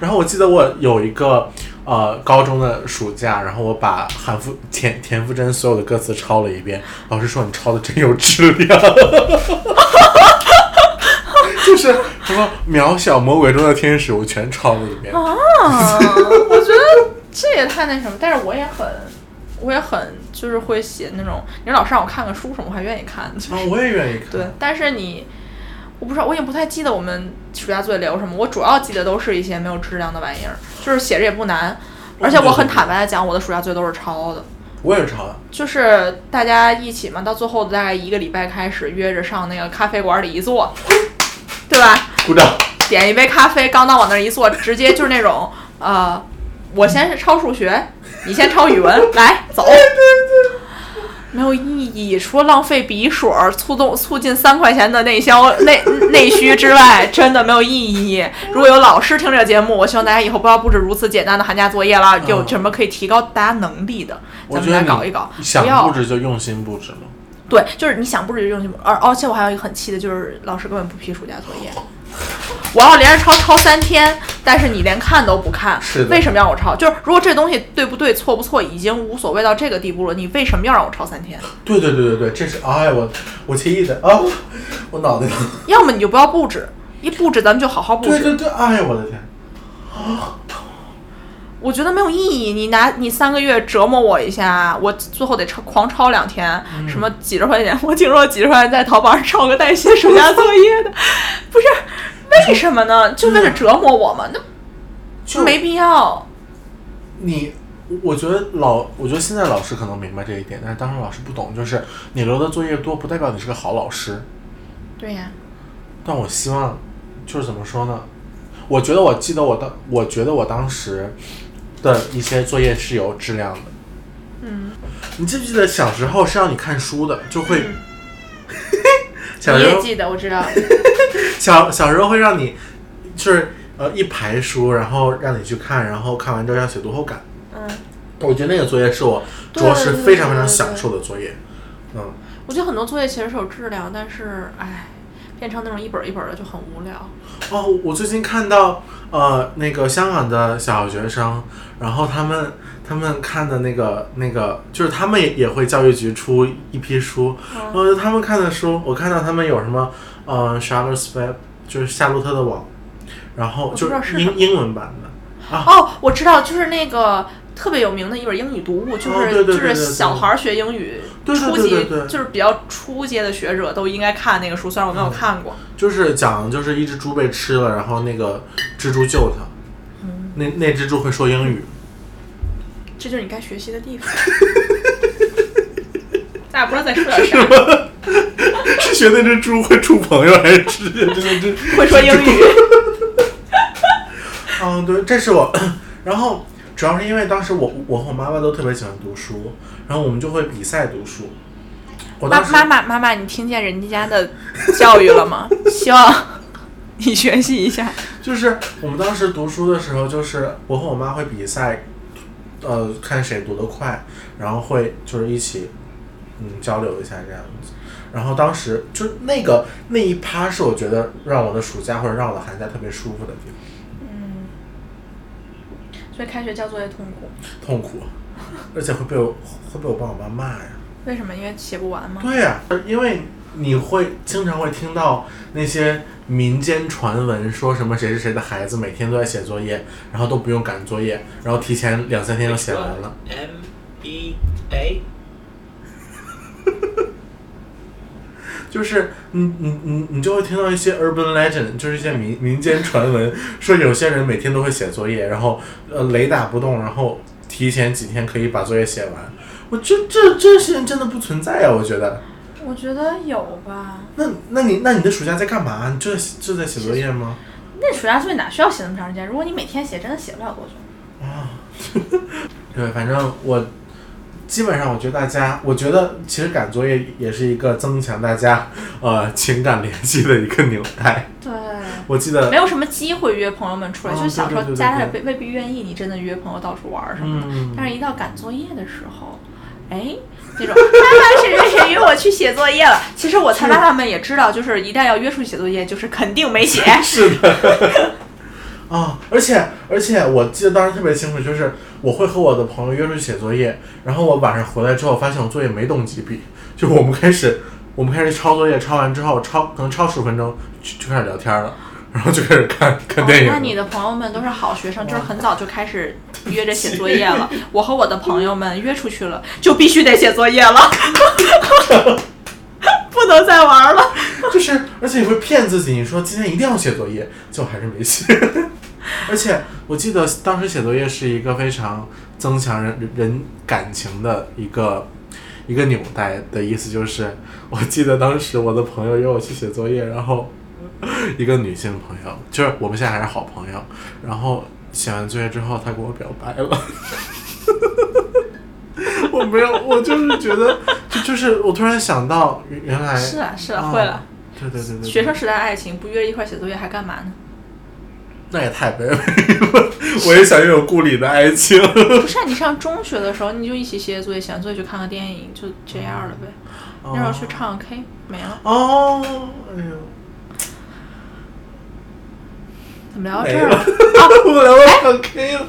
然后我记得我有一个。呃，高中的暑假，然后我把韩馥田田馥甄所有的歌词抄了一遍，老师说你抄的真有质量，就是什么渺小魔鬼中的天使，我全抄了一遍。啊，我觉得这也太那什么，但是我也很，我也很就是会写那种，你老师让我看个书什么，我还愿意看。啊，我也愿意看。对，但是你，我不知道，我也不太记得我们暑假作业留什么，我主要记得都是一些没有质量的玩意儿。就是写着也不难，而且我很坦白的讲，我的暑假作业都是抄的。我也是抄的。就是大家一起嘛，到最后大概一个礼拜开始约着上那个咖啡馆里一坐，对吧？鼓掌。点一杯咖啡，刚到往那儿一坐，直接就是那种呃，我先是抄数学，你先抄语文，来走。没有意义，除了浪费笔水、促动、促进三块钱的内销内内需之外，真的没有意义。如果有老师听这个节目，我希望大家以后不要布置如此简单的寒假作业了。有什么可以提高大家能力的，咱们来搞一搞。想布置就用心布置嘛。对，就是你想布置就用心。而而且我还有一个很气的，就是老师根本不批暑假作业。我要连着抄抄三天，但是你连看都不看，为什么让我抄？就是如果这东西对不对、错不错，已经无所谓到这个地步了，你为什么要让我抄三天？对对对对对，这是哎我我气的啊，我脑袋疼。要么你就不要布置，一布置咱们就好好布置。对对对，哎呀我的天，我觉得没有意义。你拿你三个月折磨我一下，我最后得抄狂抄两天，什么几十块钱？我听说几十块钱在淘宝上抄个带写暑假作业的，不是。为什么呢？就为了折磨我吗？那就没必要。你，我觉得老，我觉得现在老师可能明白这一点，但是当时老师不懂。就是你留的作业多，不代表你是个好老师。对呀。但我希望，就是怎么说呢？我觉得我记得我当，我觉得我当时的一些作业是有质量的。嗯。你记不记得小时候是让你看书的，就会。小时候记得，我知道。小小时候会让你，就是呃一排书，然后让你去看，然后看完之后要写读后感。嗯。我觉得那个作业是我着实非常非常享受的作业。嗯。我觉得很多作业其实是有质量，但是唉，变成那种一本一本的就很无聊。哦，我最近看到呃那个香港的小学生，然后他们。他们看的那个那个，就是他们也也会教育局出一批书，呃，他们看的书，我看到他们有什么，呃，Charlotte's Web，就是夏洛特的网，然后就是英英文版的。哦，我知道，就是那个特别有名的一本英语读物，就是就是小孩学英语初级，就是比较初阶的学者都应该看那个书，虽然我没有看过。就是讲就是一只猪被吃了，然后那个蜘蛛救它，那那蜘蛛会说英语。这就是你该学习的地方。咱俩不知道在说点啥。是学那只猪会处朋友，还是直接真的真会说英语？嗯，对，这是我。然后主要是因为当时我我和我妈妈都特别喜欢读书，然后我们就会比赛读书。妈妈妈妈妈，你听见人家的教育了吗？希望你学习一下。就是我们当时读书的时候，就是我和我妈会比赛。呃，看谁读得快，然后会就是一起，嗯，交流一下这样子。然后当时就那个那一趴是我觉得让我的暑假或者让我的寒假特别舒服的地方。嗯。所以开学交作业痛苦。痛苦，而且会被我会被我爸我妈骂呀。为什么？因为写不完吗？对呀，因为你会经常会听到那些。民间传闻说什么谁是谁的孩子每天都在写作业，然后都不用赶作业，然后提前两三天就写完了。M E A，就是你你你你就会听到一些 urban legend，就是一些民民间传闻，说有些人每天都会写作业，然后呃雷打不动，然后提前几天可以把作业写完。我这这这事情真的不存在啊，我觉得。我觉得有吧。那那你那你的暑假在干嘛？你就在就在写作业吗？那暑假作业哪需要写那么长时间？如果你每天写，真的写不了多久。啊，对，反正我基本上我觉得大家，我觉得其实赶作业也是一个增强大家 呃情感联系的一个纽带。对，我记得没，有什么机会约朋友们出来，嗯就小时候家里未未必愿意你真的约朋友到处玩儿什么的。嗯，但是，一到赶作业的时候，哎，那种 妈妈谁谁谁约我去写作业了。其实我猜妈妈们也知道，就是一旦要约出去写作业，就是肯定没写。是的。啊，而且而且我记得当时特别清楚，就是我会和我的朋友约出去写作业，然后我晚上回来之后发现我作业没动几笔，就我们开始我们开始抄作业，抄完之后抄可能抄十分钟就就开始聊天了，然后就开始看看电影。哦那你的朋友们都是好学生，就是很早就开始约着写 作业了。我和我的朋友们约出去了，就必须得写作业了，不能再玩了。就是，而且你会骗自己，你说今天一定要写作业，就还是没写。而且我记得当时写作业是一个非常增强人人感情的一个一个纽带的意思，就是我记得当时我的朋友约我去写作业，然后一个女性朋友，就是我们现在还是好朋友，然后写完作业之后，她跟我表白了。我没有，我就是觉得，就就是我突然想到，原原来是啊，是啊，啊会了。对对对对，学生时代爱情不约一块儿写作业还干嘛呢？那也太卑微了。我也想拥有故里的爱情。不是啊、你上中学的时候，你就一起写写作业，写完作业去看个电影，就这样了呗。那时候去唱 K 没了。哦，哎呦，怎么聊到这儿了？，我聊到唱 K 了。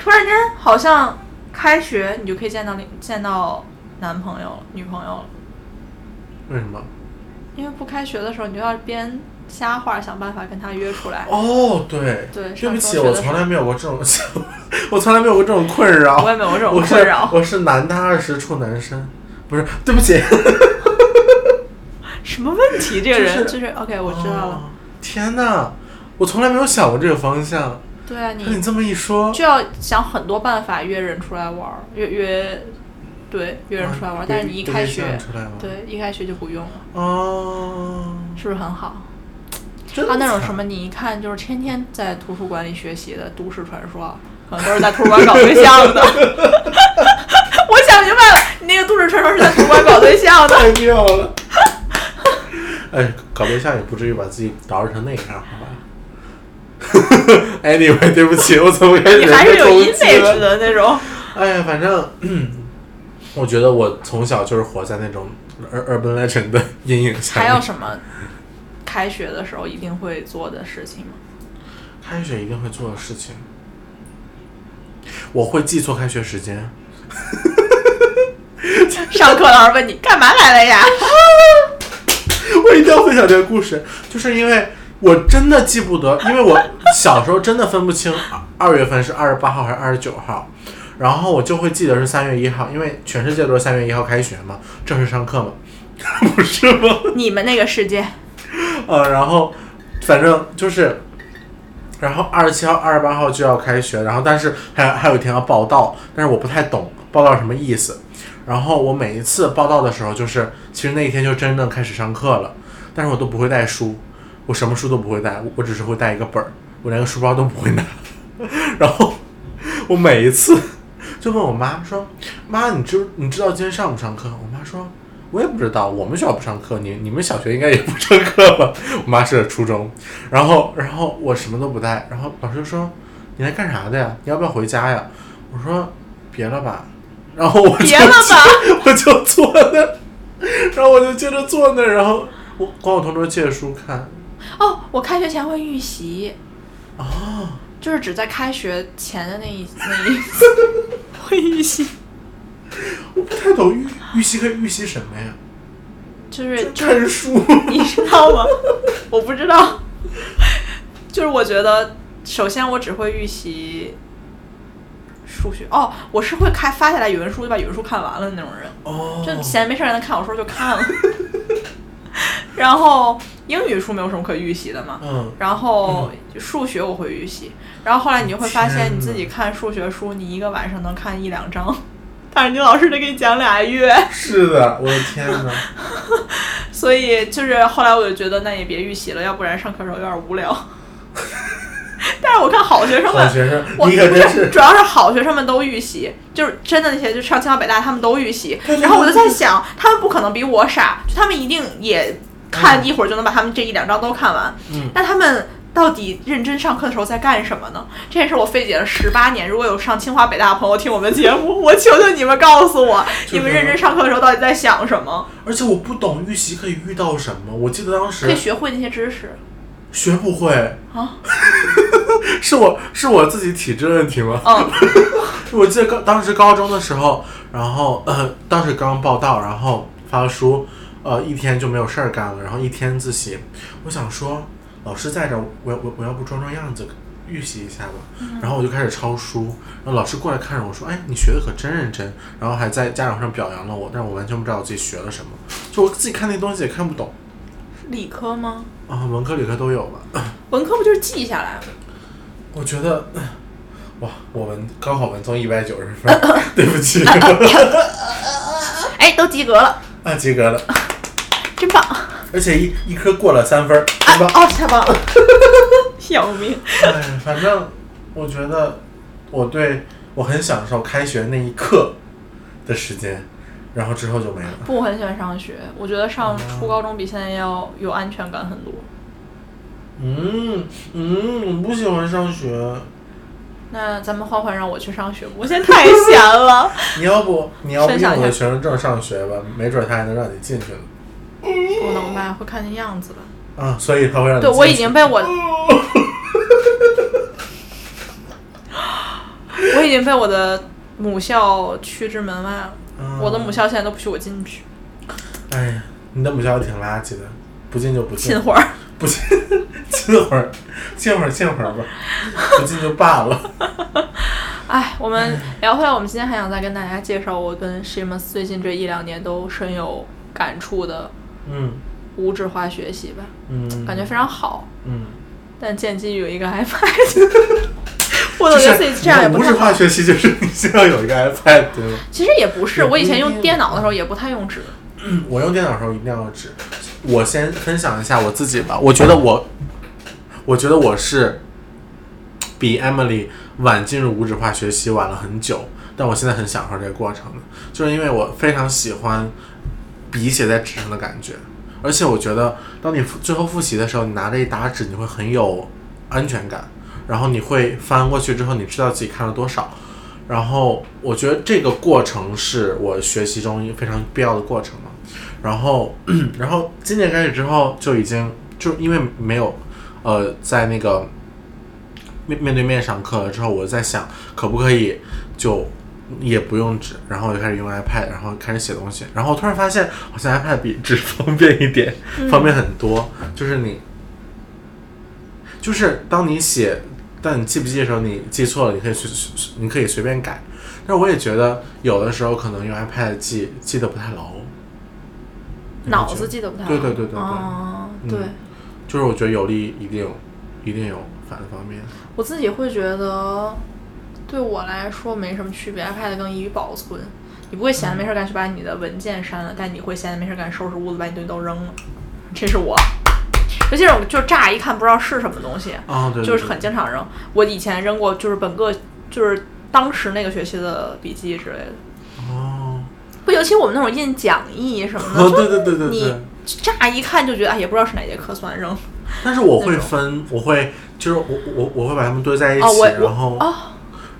突然间好像开学你就可以见到另见到男朋友了、女朋友了，为什么？因为不开学的时候，你就要边瞎话想办法跟他约出来。哦，对，对对不起，我从来没有过这种，我从来没有过这种困扰。我也没有过这种困扰。我是男大二十处男生，不是，对不起。什么问题？这个人就是就是 OK，我知道了。哦天哪，我从来没有想过这个方向。对啊，你那你这么一说，就要想很多办法约人出来玩儿，约约，对，约人出来玩但是你一开学对，一开学就不用了，哦，是不是很好？他那种什么，你一看就是天天在图书馆里学习的都市传说啊，可能都是在图书馆搞对象的。我想明白了，你那个都市传说是在图书馆搞对象的。太妙了。哎，搞对象也不至于把自己捯饬成那样，好吧？Anyway，对不起，我怎么开始你还是有 image？的那种。哎呀，反正，嗯我觉得我从小就是活在那种 ur- urban legend 的阴影下。还有什么开学的时候一定会做的事情吗？开学一定会做的事情，我会记错开学时间。上课老师问你干嘛来了呀？我一定要分享这个故事，就是因为我真的记不得，因为我小时候真的分不清二二月份是二十八号还是二十九号，然后我就会记得是三月一号，因为全世界都是三月一号开学嘛，正式上课嘛，不是吗？你们那个世界，呃，然后反正就是，然后二十七号、二十八号就要开学，然后但是还还有一天要报到，但是我不太懂报到什么意思。然后我每一次报到的时候，就是其实那一天就真正开始上课了，但是我都不会带书，我什么书都不会带，我只是会带一个本儿，我连个书包都不会拿。然后我每一次 就问我妈说：“妈，你知你知道今天上不上课？”我妈说：“我也不知道，我们学校不上课，你你们小学应该也不上课吧？” 我妈是初中，然后然后我什么都不带，然后老师就说：“你来干啥的呀？你要不要回家呀？”我说：“别了吧。”然后我就别了吧，我就坐那儿，然后我就接着坐那儿，然后我管我同桌借书看。哦，我开学前会预习，哦，就是只在开学前的那一 那一次会预习，我不太懂预预习可以预习什么呀？就是就看书。你知道吗？我不知道，就是我觉得，首先我只会预习数学。哦，我是会开发下来语文书就把语文书看完了的那种人，哦，就闲没事儿能看小说就看了。然后英语书没有什么可预习的嘛，嗯，然后数学我会预习，然后后来你就会发现你自己看数学书，你一个晚上能看一两章，但是你老师得给你讲俩月。是的，我的天哪。所以就是后来我就觉得那也别预习了，要不然上课时候有点无聊。但是我看好好学生们，好学生，我你可真不是，主要是好学生们都预习，就是真的那些就上清华北大，他们都预习。然后我就在想，他们不可能比我傻，就他们一定也看一会儿就能把他们这一两章都看完。嗯那他们到底认真上课的时候在干什么呢？这件事我费解了十八年。如果有上清华北大的朋友听我们节目，我求求你们告诉我，你们认真上课的时候到底在想什么？而且我不懂预习可以遇到什么。我记得当时可以学会那些知识学不会，啊。是我是我自己体质问题吗？嗯，我记得高当时高中的时候，然后呃，当时刚报到，然后发了书，呃，一天就没有事儿干了，然后一天自习。我想说，老师在这儿，我我我要不装装样子，预习一下吧。然后我就开始抄书，然后老师过来看着我说：“哎，你学的可真认真。”然后还在家长上表扬了我，但是我完全不知道我自己学了什么，就我自己看那东西也看不懂理科吗？啊，文科理科都有吧。文科不就是记下来吗？我觉得，哇，我们高考文综一百九十分，对不起，哎，都及格了，啊，及格了，真棒！而且一一科过了三分儿，啊对吧？哦，太棒了，要命！哎，反正我觉得我对我很享受开学那一刻的时间，然后之后就没了。不，我很喜欢上学，我觉得上初高中比现在要有安全感很多。嗯嗯，我不喜欢上学。那咱们换换让我去上学吧，我现在太闲了。你要不你要不用我的学生证上学吧，没准他还能让你进去呢。不能吧？会看见样子的。啊，所以他会让你对，我已经被我，我已经被我的母校驱之门外了。嗯我的母校现在都不许我进去，哎呀，你的母校挺垃圾的，不进就不进进，会儿。不进，进会儿，进会儿，进会儿吧，不进就罢了。哎，我们聊回来，我们今天还想再跟大家介绍我跟 Shimas 最近这一两年都深有感触的嗯无纸化学习吧，嗯，感觉非常好。嗯，但建基于有一个 iPad，我总觉得自己这样也不太好无纸化。学习就是你需要有一个 iPad 对吗？其实也不是，我以前用电脑的时候也不太用纸。我用电脑的时候一定要有纸。我先分享一下我自己吧，我觉得我，我觉得我是比 Emily 晚进入无纸化学习晚了很久，但我现在很享受这个过程的，就是因为我非常喜欢笔写在纸上的感觉，而且我觉得当你最后复习的时候，你拿着一沓纸，你会很有安全感，然后你会翻过去之后，你知道自己看了多少。然后我觉得这个过程是我学习中一个非常必要的过程嘛。然后，然后今年开始之后就已经就因为没有呃在那个面面对面上课了之后，我在想可不可以就也不用纸，然后我就开始用 iPad，然后开始写东西。然后我突然发现好像 iPad 比纸 方便一点，方便很多。就是你，就是当你写，但你记不记的时候，你记错了，你可以随随你可以随便改。但是我也觉得有的时候可能用 iPad 记记得不太牢，脑子记得不太牢。对对对对对就是我觉得有利一定有一定有反方面。我自己会觉得，对我来说没什么区别，iPad 更易于保存。你不会闲着没事干去把你的文件删了，但你会闲着没事干收拾屋子，把你东西都扔了。这是我，尤其是我就乍一看不知道是什么东西，啊，对对就是很经常扔。我以前扔过，就是本个就是当时那个学期的笔记之类的。哦，不，尤其我们那种印讲义什么的，哦，就对对对对你。乍一看就觉得哎，也不知道是哪节课算扔。但是我会分，我会就是我我我会把它们堆在一起，哦，我然后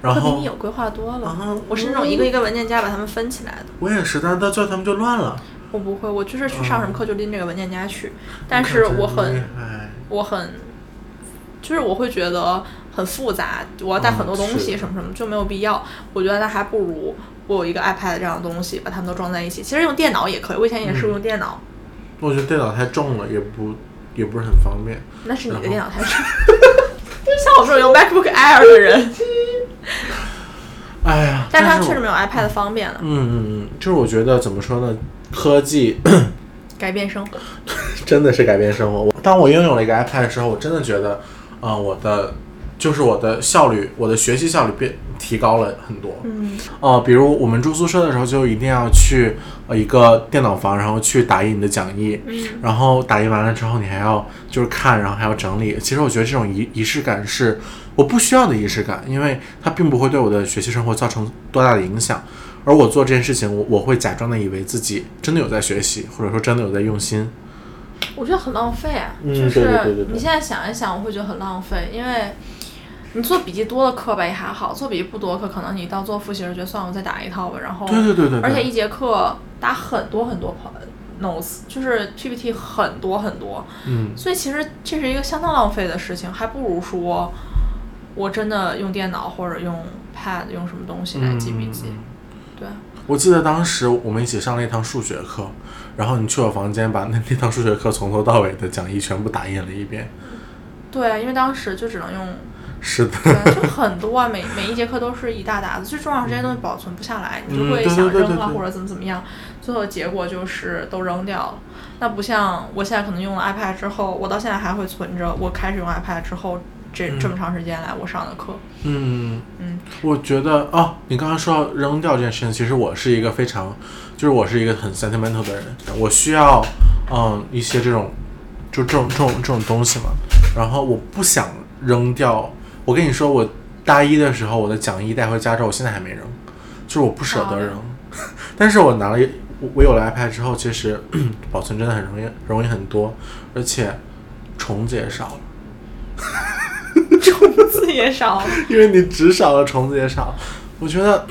然后比你有规划多了。啊我是那种一个一个文件夹把它们分起来的。我也是，但是到最后他们就乱了。我不会，我就是去上什么课就拎这个文件夹去，但是我很我很，就是我会觉得很复杂，我要带很多东西什么什么就没有必要。我觉得那还不如我有一个 iPad 这样的东西，把它们都装在一起。其实用电脑也可以，我以前也嗯是用电脑，我觉得电脑太重了，也不也不是很方便。那是你的电脑太重。像我这种用 MacBook Air 的人，哎呀，但是它确实没有 iPad 方便了，嗯嗯嗯，就是我觉得怎么说呢，科技改变生活。真的是改变生活。我当我拥有了一个 iPad 的时候，我真的觉得，啊、我的就是我的效率，我的学习效率变提高了很多。嗯呃，比如我们住宿舍的时候，就一定要去呃一个电脑房，然后去打印你的讲义，嗯然后打印完了之后，你还要就是看，然后还要整理。其实我觉得这种仪仪式感是我不需要的仪式感，因为它并不会对我的学习生活造成多大的影响。而我做这件事情，我我会假装的以为自己真的有在学习，或者说真的有在用心。我觉得很浪费啊，嗯就是你现在想一想，我会觉得很浪费，因为你做笔记多的课吧也还好，做笔记不多的课，可能你到做复习时觉得算了，我再打一套吧，然后对对对对对，而且一节课打很多很多 notes，就是 PPT 很多很多，嗯所以其实这是一个相当浪费的事情，还不如说我真的用电脑或者用 pad 用什么东西来记笔记。嗯对，我记得当时我们一起上了一堂数学课，然后你去我房间把那那堂数学课从头到尾的讲义全部打印了一遍。对，因为当时就只能用，是的，就很多啊，每每一节课都是一大沓子，最重要是这些东西保存不下来，你就嗯会想扔了或者怎么怎么样，最后的结果就是都扔掉了。那不像我现在可能用了 iPad 之后，我到现在还会存着，我开始用 iPad 之后这嗯。这么长时间来我上的课，嗯，嗯。我觉得哦，你刚刚说到扔掉这件事情，其实我是一个非常，就是我是一个很 sentimental 的人，我需要嗯一些这种，就这种这种这种东西嘛，然后我不想扔掉。我跟你说，我大一的时候我的讲义带回家之后，我现在还没扔，就是我不舍得扔。但是我拿了我我有了 iPad 之后，其实 保存真的很容易容易很多，而且虫子也少了。虫子也少了。因为你纸少了，虫子也少。我觉得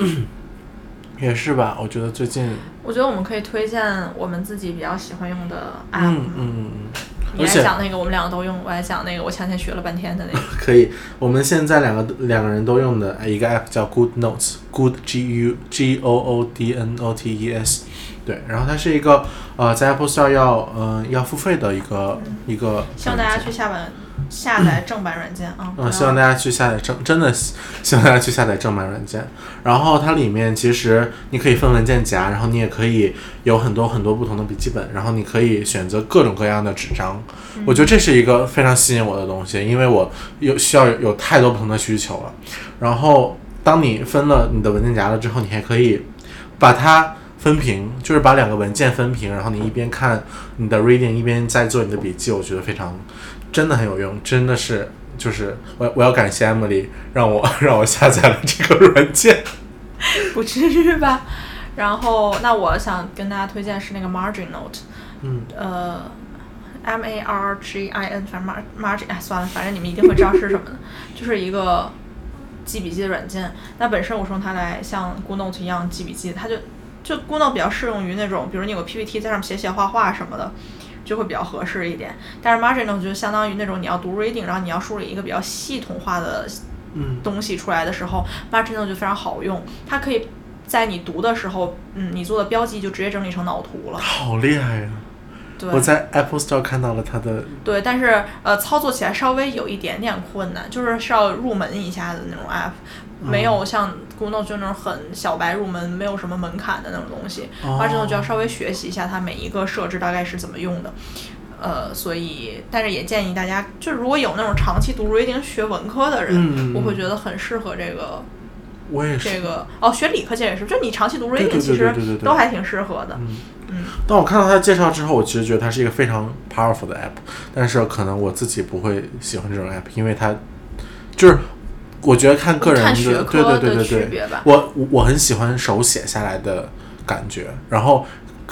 也是吧。我觉得最近，我觉得我们可以推荐我们自己比较喜欢用的 app。嗯嗯嗯，你而且来讲那个，我们两个都用；我来讲那个，我前天学了半天的那个。可以。我们现在两个两个人都用的一个 app 叫 Good Notes，Good G U G O O D N O T E S。对，然后它是一个呃，在 Apple Store 要呃要付费的一个、一个。希望大家去下本下载正版软件啊！嗯，希望大家去下载正，真的希希望大家去下载正版软件。然后它里面其实你可以分文件夹，然后你也可以有很多很多不同的笔记本，然后你可以选择各种各样的纸张。我觉得这是一个非常吸引我的东西，因为我有需要有有太多不同的需求了。然后当你分了你的文件夹了之后，你还可以把它分屏，就是把两个文件分屏，然后你一边看你的 reading，一边在做你的笔记。我觉得非常真的很有用，真的是就是我我要感谢 Emily 让我 让我下载了这个软件。不至于吧？然后，那我想跟大家推荐是那个 Margin Note，嗯呃，M A R G I N，反正 Mar Margin，哎，算了，反正你们一定会知道是什么的，就是一个记笔记的软件。那本身我是用它来像 Good Note 一样记笔记，它就就 Good Note 比较适用于那种，比如你有个 PPT 在上面写写画画什么的。就会比较合适一点，但是 Margin Note 就相当于那种你要读 reading，然后你要梳理一个比较系统化的嗯。东西出来的时候，Margin Note 就非常好用，它可以在你读的时候，嗯，你做的标记就直接整理成脑图了。好厉害呀、对。我在 Apple Store 看到了它的，对，但是呃，操作起来稍微有一点点困难，就是需要入门一下的那种 app，没有像 Good Note 就那种很小白入门，没有什么门槛的那种东西。哦 Margin Note 就要稍微学习一下它每一个设置大概是怎么用的。呃，所以，但是也建议大家，就如果有那种长期读 reading 学文科的人，嗯我会觉得很适合这个我也是。这个哦，学理科其实也是，就你长期读 reading 其实都还挺适合的。嗯嗯，当我看到它的介绍之后，我其实觉得它是一个非常 powerful 的 app，但是可能我自己不会喜欢这种 app，因为它就是我觉得看个人的，对对对对对。我我我很喜欢手写下来的感觉，然后。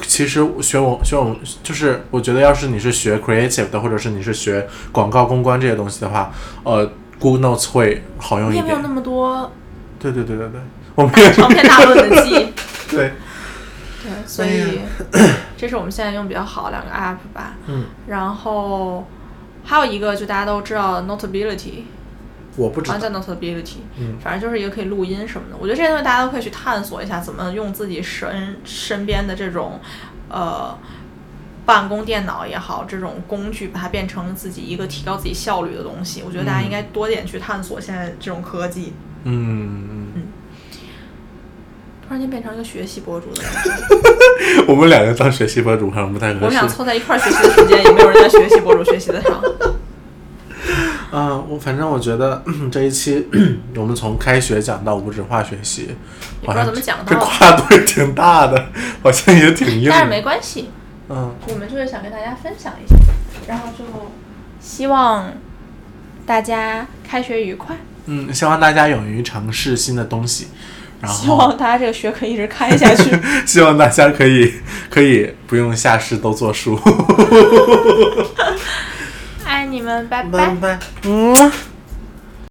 其实学我学我就是，我觉得要是你是学 creative 的，或者是你是学广告公关这些东西的话，呃，Google Notes 会好用一点你也没有那。么多对对对对对，我们有长篇大论的记。对，对，所以 这是我们现在用比较好的两个 app 吧。嗯，然后还有一个就大家都知道的 Notability，我不知道反正就是一个可以录音什么的。我觉得这些东西大家都可以去探索一下，怎么用自己身身边的这种呃办公电脑也好，这种工具把它变成自己一个提高自己效率的东西。我觉得大家应该多点去探索现在这种科技。嗯嗯，突然间变成一个学习博主的感觉，我们两个当学习博主好像不太合适我们俩。凑在一块儿学习的时间，也没有人家学习博主学习的长。嗯，我反正我觉得 这一期 我们从开学讲到无纸化学习，也不知道怎么讲跨度也挺大的，好像也挺硬但是。没关系，嗯，我们就是想跟大家分享一下，然后就希望大家开学愉快，嗯，希望大家勇于尝试新的东西，然后希望大家这个学可以一直开下去。希望大家可以可以不用下试都做书。爱你们，拜拜。拜拜。嗯。